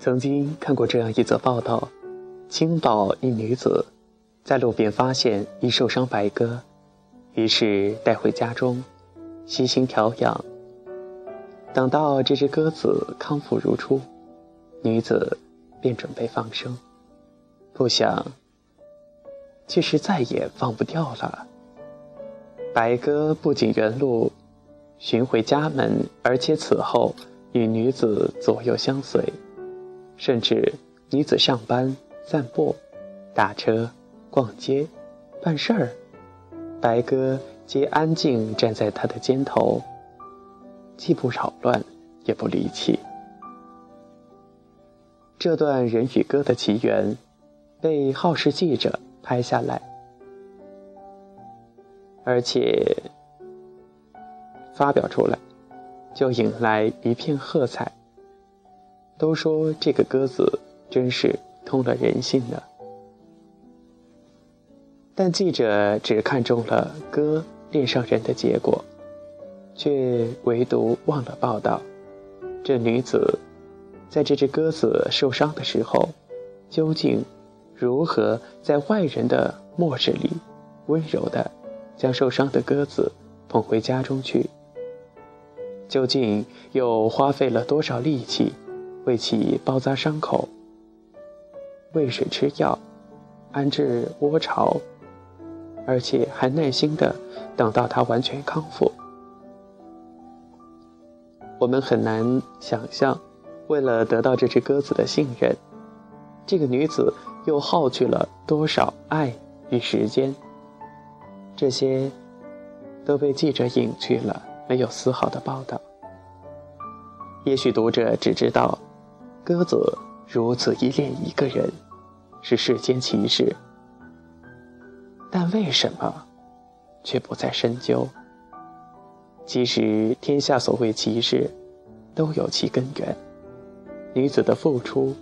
曾经看过这样一则报道：青岛一女子在路边发现一受伤白鸽，于是带回家中，悉心调养。等到这只鸽子康复如初，女子便准备放生，不想却是再也放不掉了。白鸽不仅原路寻回家门，而且此后与女子左右相随。甚至女子上班、散步、打车、逛街、办事儿，白鸽皆安静站在他的肩头，既不扰乱，也不离弃。这段人与鸽的奇缘，被好事记者拍下来，而且发表出来，就引来一片喝彩。都说这个鸽子真是通了人性的，但记者只看中了鸽恋上人的结果，却唯独忘了报道这女子在这只鸽子受伤的时候，究竟如何在外人的漠视里温柔地将受伤的鸽子捧回家中去，究竟又花费了多少力气？为其包扎伤口，喂水吃药，安置窝巢，而且还耐心的等到它完全康复。我们很难想象，为了得到这只鸽子的信任，这个女子又耗去了多少爱与时间。这些都被记者隐去了，没有丝毫的报道。也许读者只知道。鸽子如此依恋一个人，是世间奇事，但为什么却不再深究？其实天下所谓奇事，都有其根源。女子的付出，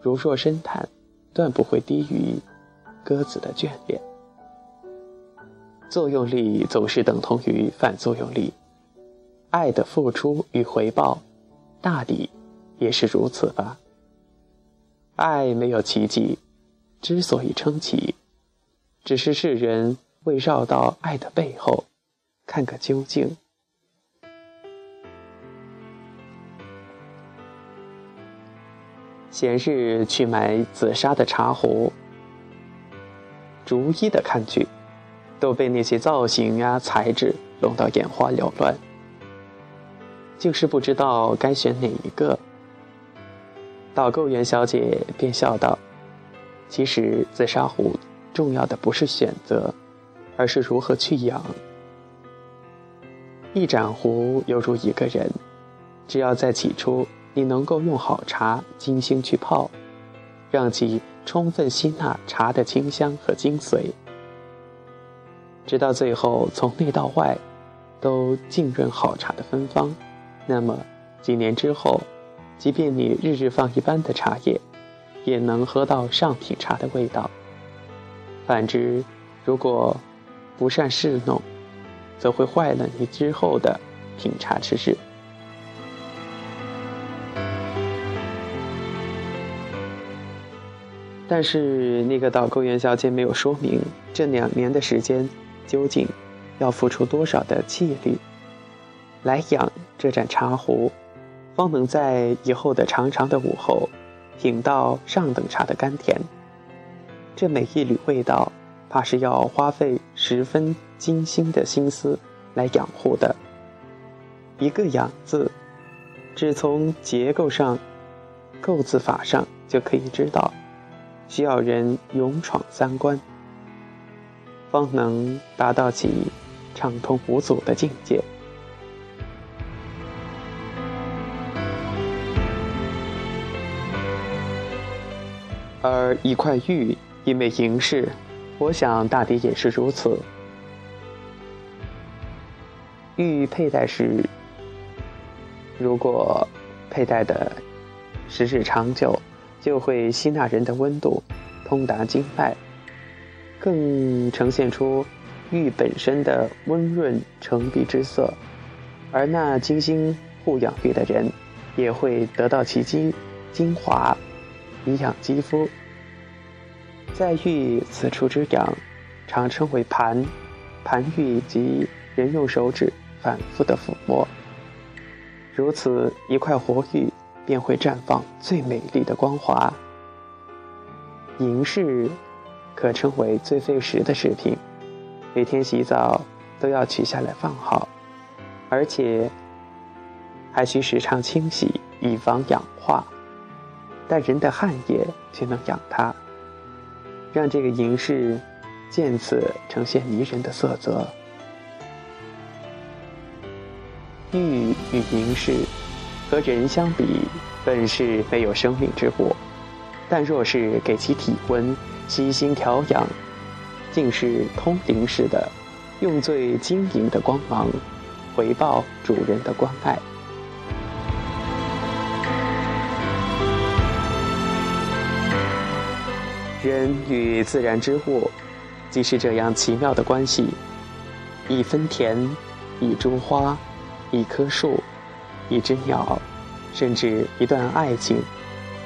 如若深谈，断不会低于鸽子的眷恋。作用力总是等同于反作用力，爱的付出与回报，大抵。也是如此吧。爱没有奇迹，之所以称奇，只是世人未绕到爱的背后，看个究竟。闲日去买紫砂的茶壶，逐一的看去，都被那些造型呀、材质弄到眼花缭乱，就是不知道该选哪一个。导购员小姐便笑道：“其实紫砂壶重要的不是选择，而是如何去养。一盏壶犹如一个人，只要在起初你能够用好茶精心去泡，让其充分吸纳茶的清香和精髓，直到最后从内到外都浸润好茶的芬芳，那么几年之后。”即便你日日放一般的茶叶，也能喝到上品茶的味道。反之，如果不善侍弄，则会坏了你之后的品茶之事。但是那个导购员小姐没有说明，这两年的时间究竟要付出多少的气力来养这盏茶壶。方能在以后的长长的午后，品到上等茶的甘甜。这每一缕味道，怕是要花费十分精心的心思来养护的。一个“养”字，只从结构上、构字法上就可以知道，需要人勇闯三关，方能达到其畅通无阻的境界。而一块玉，因为银饰，我想大抵也是如此。玉佩戴时，如果佩戴的时日长久，就会吸纳人的温度，通达经脉，更呈现出玉本身的温润澄碧之色。而那精心护养玉的人，也会得到其精精华，以养肌肤。在玉此处之养，常称为盘。盘玉即人用手指反复的抚摸，如此一块活玉便会绽放最美丽的光华。银饰可称为最费时的饰品，每天洗澡都要取下来放好，而且还需时常清洗，以防氧化。但人的汗液却能养它，让这个银饰渐次呈现迷人的色泽。玉与银饰和人相比，本是没有生命之物，但若是给其体温，悉心调养，竟是通灵似的，用最晶莹的光芒回报主人的关爱。人与自然之物，即是这样奇妙的关系。一分田，一株花，一棵树，一只鸟，甚至一段爱情，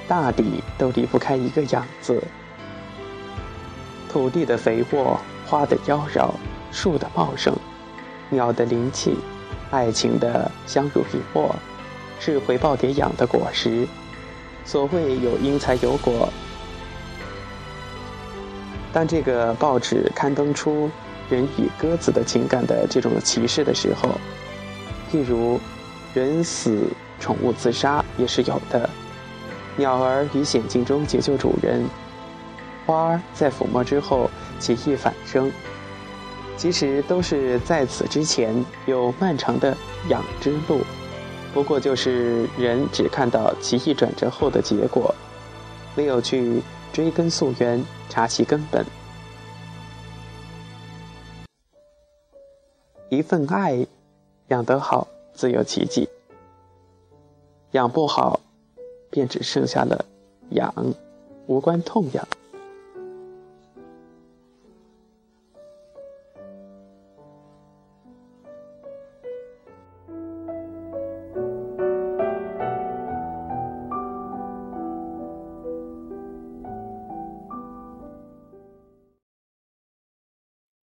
大抵都离不开一个“养”字。土地的肥沃，花的妖娆，树的茂盛，鸟的灵气，爱情的相濡以沫，是回报给养的果实。所谓有因才有果。当这个报纸刊登出人与鸽子的情感的这种歧视的时候，譬如人死、宠物自杀也是有的；鸟儿于险境中解救主人，花儿在抚摸之后起义反生，其实都是在此之前有漫长的养之路，不过就是人只看到奇异转折后的结果，没有去。追根溯源，查其根本。一份爱，养得好自有奇迹；养不好，便只剩下了养，无关痛痒。